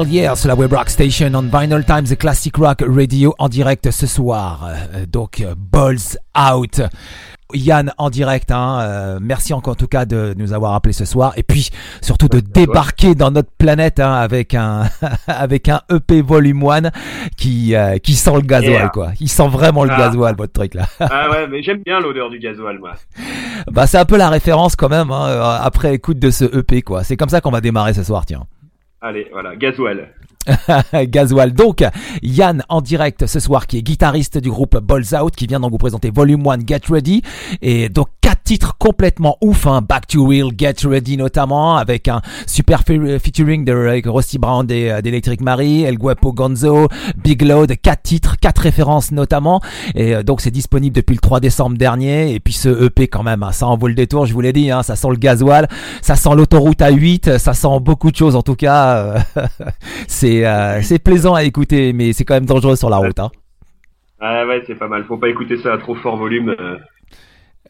Hell yeah, c'est la Web Rock Station on Vinyl Times Classic Rock Radio en direct ce soir. Euh, donc, euh, Balls Out. Yann en direct, hein, euh, merci encore en tout cas de nous avoir appelé ce soir et puis surtout de débarquer dans notre planète hein, avec un avec un EP Volume 1 qui qui sent le gasoil quoi. Il sent vraiment le ah. gasoil votre truc là. ah ouais, mais j'aime bien l'odeur du gasoil moi. bah c'est un peu la référence quand même hein, après écoute de ce EP quoi. C'est comme ça qu'on va démarrer ce soir tiens. Allez, voilà, Gasoil. Gasoil. Donc, Yann en direct ce soir, qui est guitariste du groupe Balls Out, qui vient donc vous présenter Volume 1 Get Ready. Et donc, quatre titres complètement ouf, hein. Back to Real, Get Ready notamment, avec un super featuring de Rusty Brown d'Electric Marie, El Guapo Gonzo, Big Load, quatre titres, quatre références notamment. Et euh, donc, c'est disponible depuis le 3 décembre dernier. Et puis, ce EP quand même, hein, ça en vaut le détour, je vous l'ai dit, hein, ça sent le gasoil, ça sent l'autoroute à 8, ça sent beaucoup de choses en tout cas. c'est euh, c'est plaisant à écouter, mais c'est quand même dangereux sur la route. Hein. Ah ouais, c'est pas mal. Faut pas écouter ça à trop fort volume, euh,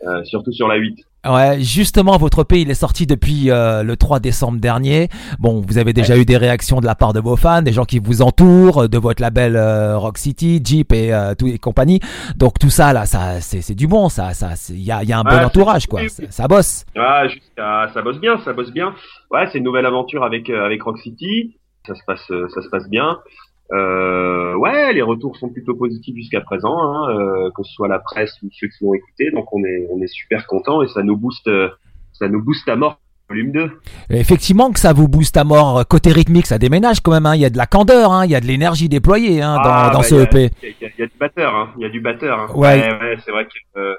euh, surtout sur la 8. Ouais, justement, votre EP, il est sorti depuis le 3 décembre dernier. Bon, vous avez déjà eu des réactions de la part de vos fans, des gens qui vous entourent, de votre label Rock City, Jeep et tout et compagnie. Donc tout ça là, ça c'est du bon, ça ça il y a, y a un bon entourage quoi. Ça, bosse. Ouais, ça bosse bien, ça bosse bien. Ouais, c'est une nouvelle aventure avec avec Rock City ça se passe, euh, ça se passe bien. Euh, ouais, les retours sont plutôt positifs jusqu'à présent, hein, euh, que ce soit la presse ou ceux qui l'ont écouté. Donc on est, on est super content et ça nous booste, ça nous booste à mort. Volume 2. Effectivement que ça vous booste à mort. Côté rythmique, ça déménage quand même. Hein. Il y a de la candeur, hein. il y a de l'énergie déployée hein, dans, ah, dans bah, ce EP. Il y, a, du batteur, hein. il y a du batteur. Hein. Ouais, ouais c'est vrai que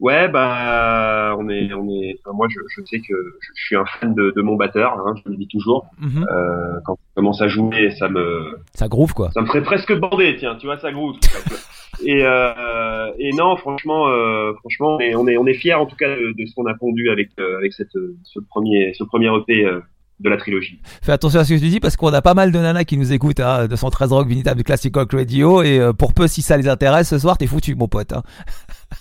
Ouais, bah, on est, on est. moi, je, je, sais que je, suis un fan de, de mon batteur. Hein, je le dis toujours. Mhm. euh, quand il commence à jouer, ça me. Ça groove quoi. Ça me ferait presque bander, tiens. Tu vois, ça groove. et euh, et non, franchement, euh, franchement, on est, on est, on est fiers en tout cas de, de ce qu'on a pondu avec euh, avec cette ce premier ce premier EP euh, de la trilogie. Fais attention à ce que tu dis parce qu'on a pas mal de nanas qui nous écoutent hein, de 113 Rock, Vinitable, Classic Rock Radio et pour peu si ça les intéresse ce soir, t'es foutu mon pote. Hein.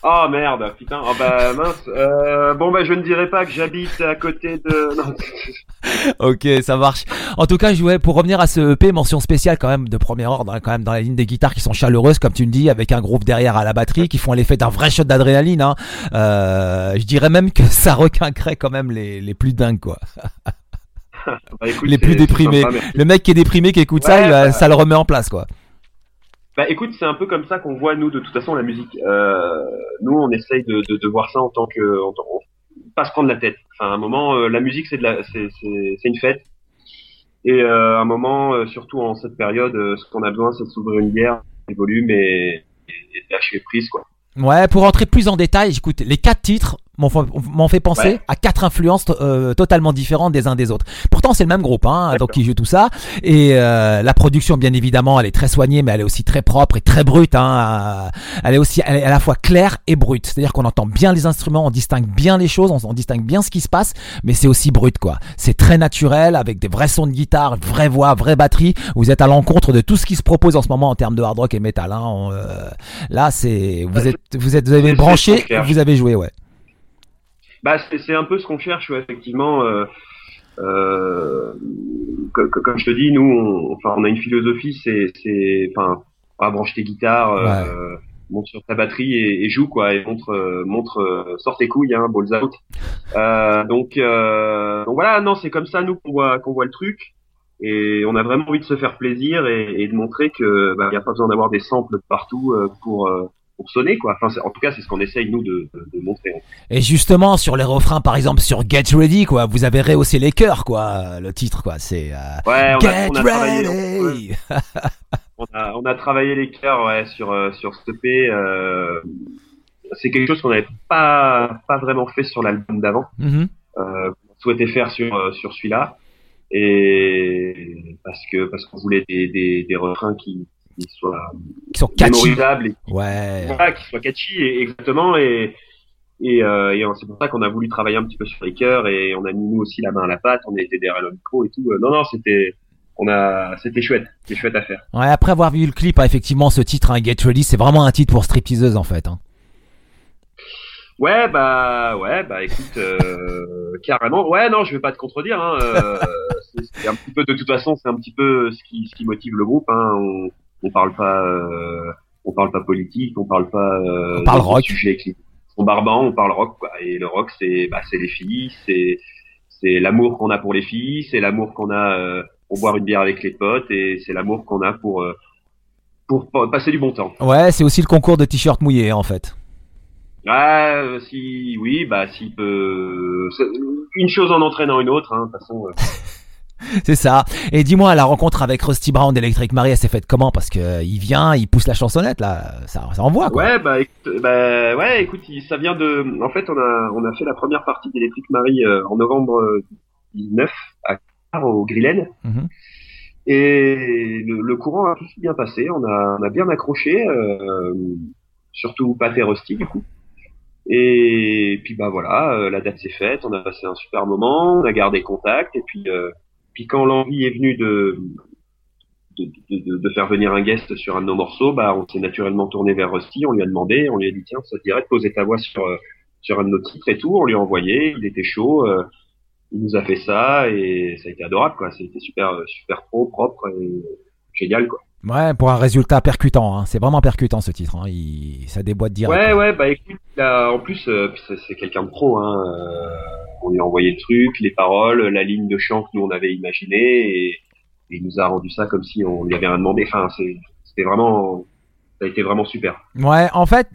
Oh merde, putain, oh bah mince. Euh, bon bah je ne dirais pas que j'habite à côté de. Non. ok, ça marche. En tout cas, je voulais pour revenir à ce EP, mention spéciale quand même de premier ordre, hein, quand même dans la ligne des guitares qui sont chaleureuses, comme tu me dis, avec un groupe derrière à la batterie qui font l'effet d'un vrai shot d'adrénaline. Hein. Euh, je dirais même que ça requinquerait quand même les, les plus dingues quoi. bah, écoute, les plus déprimés. le mec qui est déprimé qui écoute ça, bah, ça le remet en place quoi. Bah écoute, c'est un peu comme ça qu'on voit nous de toute façon la musique. Euh, nous, on essaye de, de, de, voir ça en tant que, en tant, pas se prendre la tête. Enfin, à un moment, euh, la musique c'est de la, c'est, c'est, c'est une fête. Et euh, à un moment, euh, surtout en cette période, euh, ce qu'on a besoin, c'est de s'ouvrir une bière, des volumes et, et, lâcher prise quoi. Ouais, pour rentrer plus en détail, j'écoute les quatre titres m'ont fait penser à quatre influences euh, totalement différentes des uns des autres. Pourtant, c'est le même groupe, hein, donc qui joue tout ça. Et euh, la production, bien évidemment, elle est très soignée, mais elle est aussi très propre et très brute. Hein. Elle est aussi, elle est à la fois claire et brute. C'est-à-dire qu'on entend bien les instruments, on distingue bien les choses, on, distingue bien ce qui se passe, mais c'est aussi brut, quoi. C'est très naturel, avec des vrais sons de guitare, vraie voix, vraie batterie. Vous êtes à l'encontre de tout ce qui se propose en ce moment en termes de hard rock et metal. Hein. Euh, là, c'est vous êtes, vous êtes, vous avez branché, vous avez joué, ouais. Bah, c'est un peu ce qu'on cherche, effectivement. Euh, euh, comme je te dis, nous, on, enfin, on a une philosophie, c'est, enfin, ah, branche tes guitares, euh, monte sur ta batterie et, joue quoi, et montre, euh, montre, euh, sort tes couilles, hein, balls out. Euh, donc, donc voilà, non, c'est comme ça nous qu'on voit, qu'on voit le truc. Et on a vraiment envie de se faire plaisir et, et de montrer que bah, il n'y a pas besoin d'avoir des samples partout pour pour sonner quoi. Enfin, en tout cas, c'est ce qu'on essaye nous de, de, montrer. Et justement sur les refrains, par exemple sur Get Ready, quoi, vous avez rehaussé les cœurs, quoi. Le titre, quoi, c'est euh, ouais, on Get a, on a Ready. on, a, on a travaillé les cœurs ouais, sur euh, sur ce P. Euh, c'est quelque chose qu'on n'avait pas pas vraiment fait sur l'album d'avant. Mm-hmm. euh, on souhaitait faire sur euh, sur celui-là et parce que parce qu'on voulait des, des, des refrains qui qui soit qui sont catchy. Et, ouais. qui soit catchy et, exactement et et, euh, et c'est pour ça qu'on a voulu travailler un petit peu sur les cœurs et on a mis nous aussi la main à la pâte, on a été derrière le micro et tout. Euh, non non, c'était on a c'était chouette, c'était chouette à faire. Ouais, après avoir vu le clip, hein, effectivement ce titre hein, Get Ready, c'est vraiment un titre pour stripteaseuse en fait hein. Ouais, bah, ouais, bah, écoute, euh, carrément. Ouais, non, je vais pas te contredire. Hein, euh, c'est un petit peu de toute façon, c'est un petit peu ce qui, ce qui motive le groupe. Hein. On, on parle pas, euh, on parle pas politique, on parle pas. Euh, on parle rock. Sujets on barbant, on parle rock. Quoi. Et le rock, c'est, bah, c'est les filles, c'est, c'est l'amour qu'on a pour les filles, c'est l'amour qu'on a euh, pour boire une bière avec les potes, et c'est l'amour qu'on a pour euh, pour passer du bon temps. Ouais, c'est aussi le concours de t-shirt mouillé en fait. Ah, si, oui, bah, s'il peut. Une chose en entraînant une autre, hein, de toute façon. Euh. C'est ça. Et dis-moi, la rencontre avec Rusty Brown d'Electric Marie, elle s'est faite comment? Parce que euh, il vient, il pousse la chansonnette là, ça, ça envoie quoi. Ouais, bah, écoute, bah, ouais, écoute, ça vient de. En fait, on a, on a fait la première partie d'Electric Marie euh, en novembre 19 à au Grillen. Mm-hmm. Et le, courant a tout bien passé. On a, on a bien accroché, euh, surtout Pat et Rusty du coup. Et puis bah voilà, la date s'est faite, on a passé un super moment, on a gardé contact et puis puis quand l'envie est venue de de, faire venir un guest sur un de nos morceaux, bah, on s'est naturellement tourné vers Rusty, on lui a demandé, on lui a dit tiens, ça te dirait de poser ta voix sur euh, sur un de nos titres et tout, on lui a envoyé, il était chaud, euh, il nous a fait ça et ça a été adorable quoi, c'était super super pro, propre et génial quoi. Ouais, pour un résultat percutant, hein. c'est vraiment percutant ce titre, hein. il, ça déboîte direct. Ouais, ouais, bah écoute, en plus euh, c'est quelqu'un de pro, hein on lui a envoyé le truc, les paroles, la ligne de chant que nous on avait imaginé et, il nous a rendu ça comme si on lui avait rien demandé. Enfin, c'était vraiment ça a été vraiment super. Ouais, en fait,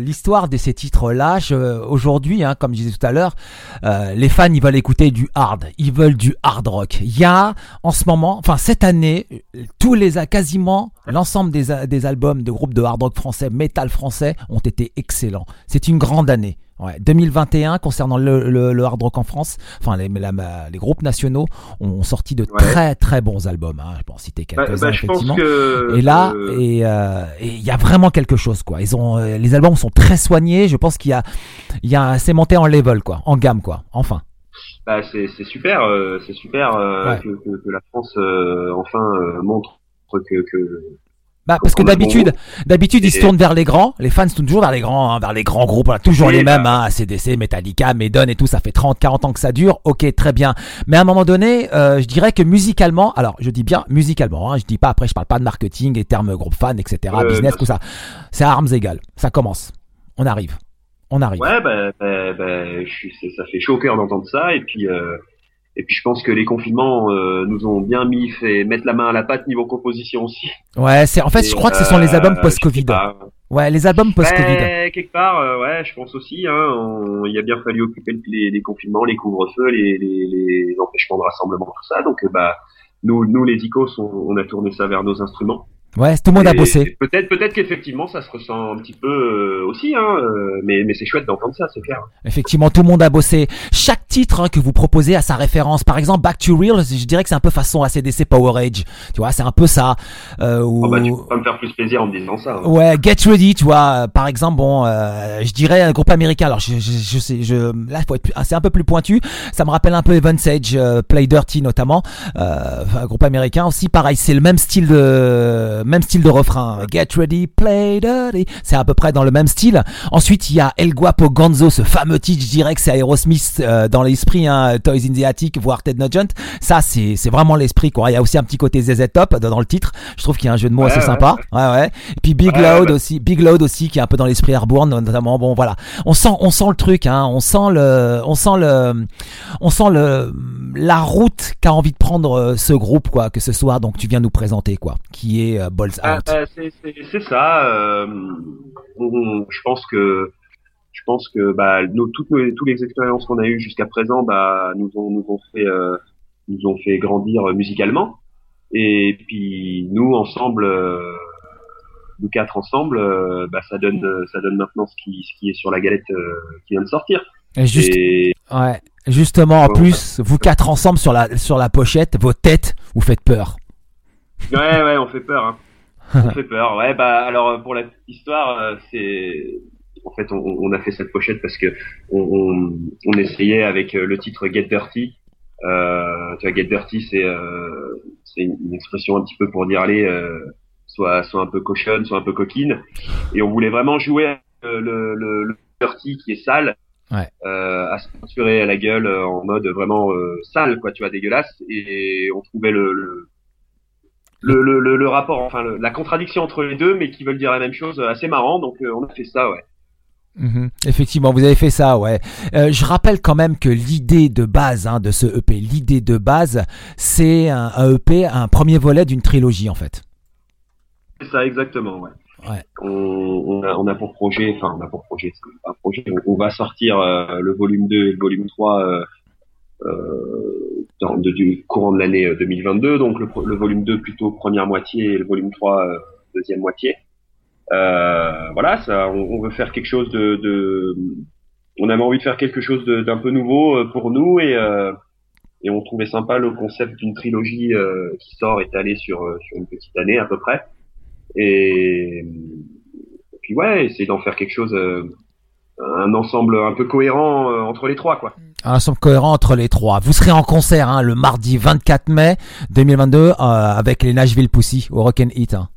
l'histoire de ces titres-là, aujourd'hui, hein, comme je disais tout à l'heure, euh, les fans, ils veulent écouter du hard, ils veulent du hard rock. Il y a, en ce moment, enfin cette année, tous les, quasiment l'ensemble des, des albums de groupes de hard rock français, metal français, ont été excellents. C'est une grande année. Ouais, 2021 concernant le, le, hard rock en France, enfin les, les groupes nationaux ont sorti de très très bons albums. Hein. Je peux en citer bah, quelques-uns bah, effectivement. et là, euh, et il y a vraiment quelque chose quoi. Ils ont euh, les albums sont très soignés. Je pense qu'il y a il y a c'est monté en level quoi, en gamme quoi. Enfin. Bah c'est super, euh, c'est super que, que, que, la France enfin montre que, que bah, parce que d'habitude, d'habitude, ils se tournent vers les grands. Les fans se tournent toujours vers les grands, hein, vers les grands groupes. Voilà, toujours les mêmes, bah. hein, ACDC, Metallica, Maiden et tout. Ça fait 30, 40 ans que ça dure. Ok, très bien. Mais à un moment donné, euh, je dirais que musicalement, alors je dis bien musicalement, hein, je dis pas après, je parle pas de marketing, et termes groupe fan, etc., business, tout ça. C'est à armes égales. Ça commence. On arrive. On arrive. Ouais, bah, bah, bah ça fait chaud au cœur d'entendre ça. Et puis, euh, et puis je pense que les confinements euh, nous ont bien mis fait mettre la main à la pâte niveau composition aussi. Ouais, c'est en fait je crois que ce sont les albums euh, post-Covid. Ouais, les albums post-Covid. Ben, quelque part, euh, ouais, je pense aussi. Hein, il a bien fallu occuper les, les confinements, les couvre-feux, les, les, les, empêchements de rassemblement, tout ça. Donc bah nous, nous les icos, on, on a tourné ça vers nos instruments. Ouais, tout le monde a bossé. Peut-être, peut-être qu'effectivement, ça se ressent un petit peu euh, aussi, hein, euh, mais, mais c'est chouette d'entendre ça, c'est clair. Effectivement, tout le monde a bossé. Chaque titre hein, que vous proposez a sa référence. Par exemple, Back to Real, je dirais que c'est un peu façon ACDC Power Age. Tu vois, c'est un peu ça. Euh, oh bah, tu peux pas me faire plus plaisir en me disant ça. Hein. Ouais, Get Ready, tu vois. Par exemple, bon, euh, je dirais un groupe américain. Alors, je, je, je sais, je, là, faut être, c'est un peu plus pointu. Ça me rappelle un peu Evans Age, Play Dirty notamment, un groupe américain aussi. Pareil, c'est le même style de, même style de refrain. Get ready, play dirty. C'est à peu près dans le même style. Ensuite, il y a El Guapo Gonzo, ce fameux titre, je dirais que c'est Aerosmith euh, dans l'esprit, hein, Toys in the Attic, voire Ted Nugent. Ça, c'est, c'est vraiment l'esprit, quoi. Il y a aussi un petit côté ZZ Top dans le titre. Je trouve qu'il y a un jeu de mots assez sympa. Ouais, ouais. Et puis Big Loud aussi, Big Loud aussi, qui est un peu dans l'esprit Airborne, notamment. Bon, voilà. On sent, on sent le truc, hein. On sent le, on sent le, on sent le, la route qu'a envie de prendre euh, ce groupe, quoi, que ce soir, donc tu viens nous présenter, quoi, qui est euh, Balls ah, Out. Euh, c'est ça. Euh, je pense que je pense que bah, nos, toutes, toutes les expériences qu'on a eues jusqu'à présent bah, nous ont nous ont fait euh, nous ont fait grandir musicalement. Et puis nous ensemble, euh, nous quatre ensemble, bah, ça donne ça donne maintenant ce qui ce qui est sur la galette qui vient de sortir. Et, juste, ouais, justement, en plus, vous quatre ensemble sur la sur la pochette, vos têtes vous faites peur. Ouais, ouais, on fait peur. Hein. Ça fait peur. Ouais, bah alors euh, pour la histoire, euh, c'est en fait on, on, a fait cette pochette parce que on, on, on essayait avec euh, le titre Get Dirty. Euh, tu vois, Get Dirty, c'est euh, c'est une expression un petit peu pour dire allez, euh, soit soit un peu cochonne, soit un peu coquine. Et on voulait vraiment jouer le, le, le dirty qui est sale à se peinturer à la gueule en mode vraiment sale, quoi, tu vois, dégueulasse. Et on trouvait le, le le, le, le, rapport, enfin la contradiction entre les deux, mais qui veulent dire la même chose, assez marrant. Donc on a fait ça, ouais. Mhm. Effectivement, vous avez fait ça, ouais. Euh, je rappelle quand même que l'idée de base hein, de ce EP, l'idée de base, c'est un, EP, un premier volet d'une trilogie en fait. C'est ça, exactement, ouais. ouais. On, on, a, pour projet, enfin on a pour projet, c'est pas un projet, on, va sortir euh, le volume 2 et le volume 3 euh, euh, dans, de, du courant de l'année 2022, donc le, le, volume 2 plutôt première moitié et le volume 3 deuxième moitié. Euh, voilà, ça, on, veut faire quelque chose de, de, on avait envie de faire quelque chose d'un peu nouveau euh, pour nous et euh, et on trouvait sympa le concept d'une trilogie qui sort étalée sur sur une petite année à peu près. Et, puis ouais, essayer d'en faire quelque chose, un ensemble un peu cohérent entre les trois quoi. Un ensemble cohérent entre les trois. Vous serez en concert hein, le mardi 24 mai 2022 avec les Nashville Pussy au Rock and Eat. Hein.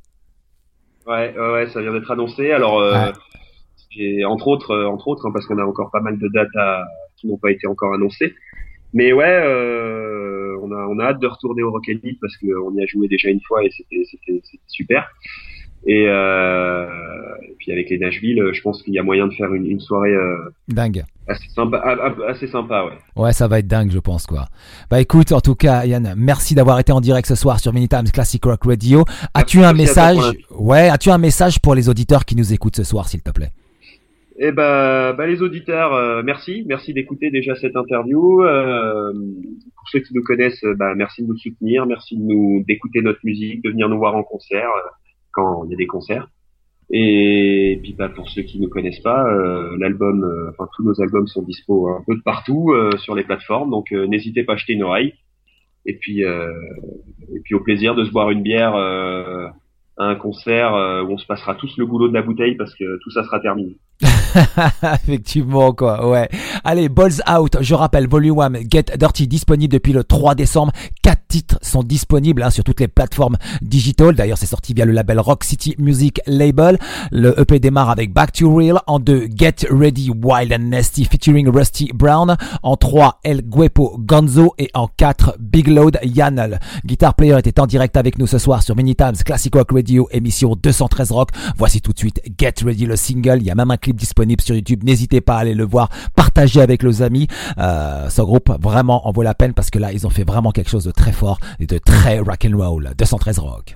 Ouais, ouais, ça vient d'être annoncé. Alors, euh, entre autres, euh, entre autres, hein, parce qu'on a encore pas mal de dates à, qui n'ont pas été encore annoncées. Mais ouais, euh, on a on a hâte de retourner au Rocket League parce qu'on y a joué déjà une fois et c'était c'était super. Et, euh, et, puis avec les Nashville, je pense qu'il y a moyen de faire une, une soirée euh, dingue, assez sympa, assez sympa, ouais. Ouais, ça va être dingue, je pense quoi. Bah écoute, en tout cas, Yann, merci d'avoir été en direct ce soir sur Times Classic Rock Radio. As-tu un message Ouais, as-tu un message pour les auditeurs qui nous écoutent ce soir, s'il te plaît? Eh ben, bah, les auditeurs, euh, merci, merci d'écouter déjà cette interview. Euh, pour ceux qui nous connaissent, bah, merci de nous soutenir, merci de nous d'écouter notre musique, de venir nous voir en concert quand il y a des concerts. Et puis bah, pour ceux qui ne connaissent pas, euh, l'album, euh, enfin tous nos albums sont dispo un peu de partout euh, sur les plateformes, donc n'hésitez pas à acheter une oreille. Et puis et puis au plaisir de se boire une bière à un concert où on se passera tous le boulot de la bouteille parce que tout ça sera terminé. Effectivement, quoi, ouais. Allez, Balls Out, je rappelle, Volume 1, Get Dirty, disponible depuis le 3 décembre. Quatre titres sont disponibles hein, sur toutes les plateformes digitales. D'ailleurs, c'est sorti via le label Rock City Music Label. Le EP démarre avec Back to Real. En 2, Get Ready, Wild and Nasty, featuring Rusty Brown. En 3, El Guepo Gonzo. Et en 4, Big Load, Yanal. Guitar Player était en direct avec nous ce soir sur Mini Times Classic Rock Radio, émission 213 Rock. Voici tout de suite Get Ready, le single. Il y a même un clip disponible sur YouTube. N'hésitez pas à aller le voir, partager avec les amis. Euh, ce groupe vraiment en vaut la peine parce que là, ils ont fait vraiment quelque chose de très fort et de très rock and roll. 213 rock.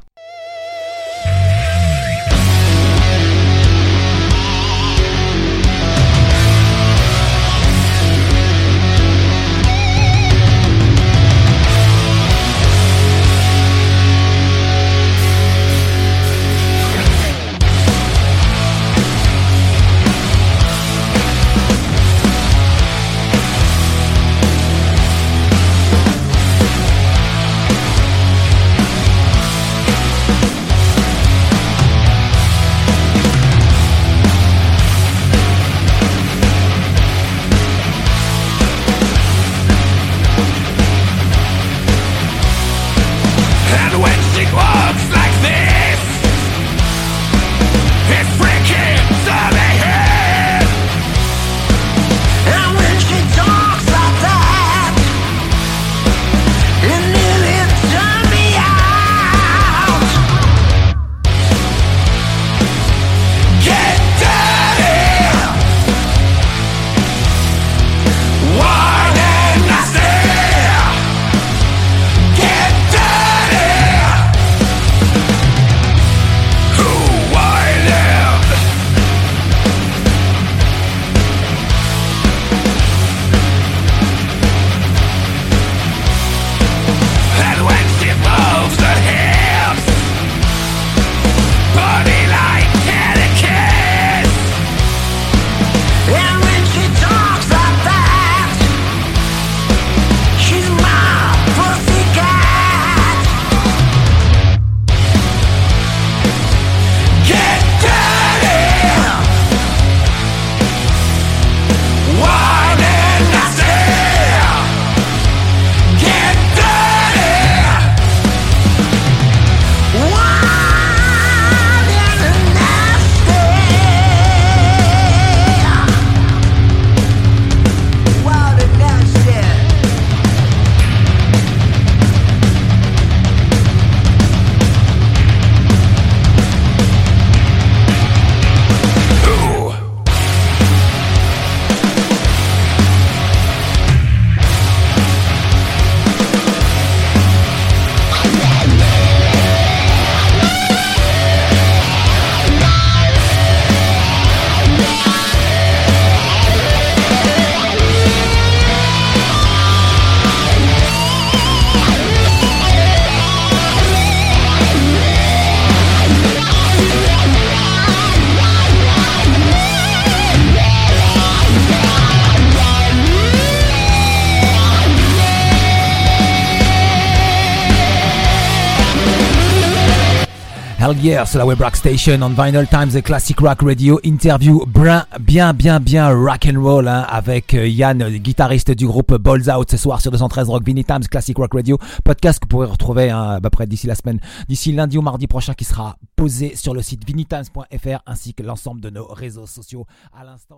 Hell yeah, la Web Rock Station on Vinyl Times Classic Rock Radio. Interview bien, bien, bien, bien rock and roll hein, avec euh, Yann, guitariste du groupe Balls Out ce soir sur 213 Rock Vinyl Times Classic Rock Radio. Podcast que vous pourrez retrouver hein, à peu près d'ici la semaine, d'ici lundi ou mardi prochain qui sera posé sur le site vinytimes.fr ainsi que l'ensemble de nos réseaux sociaux à l'instant.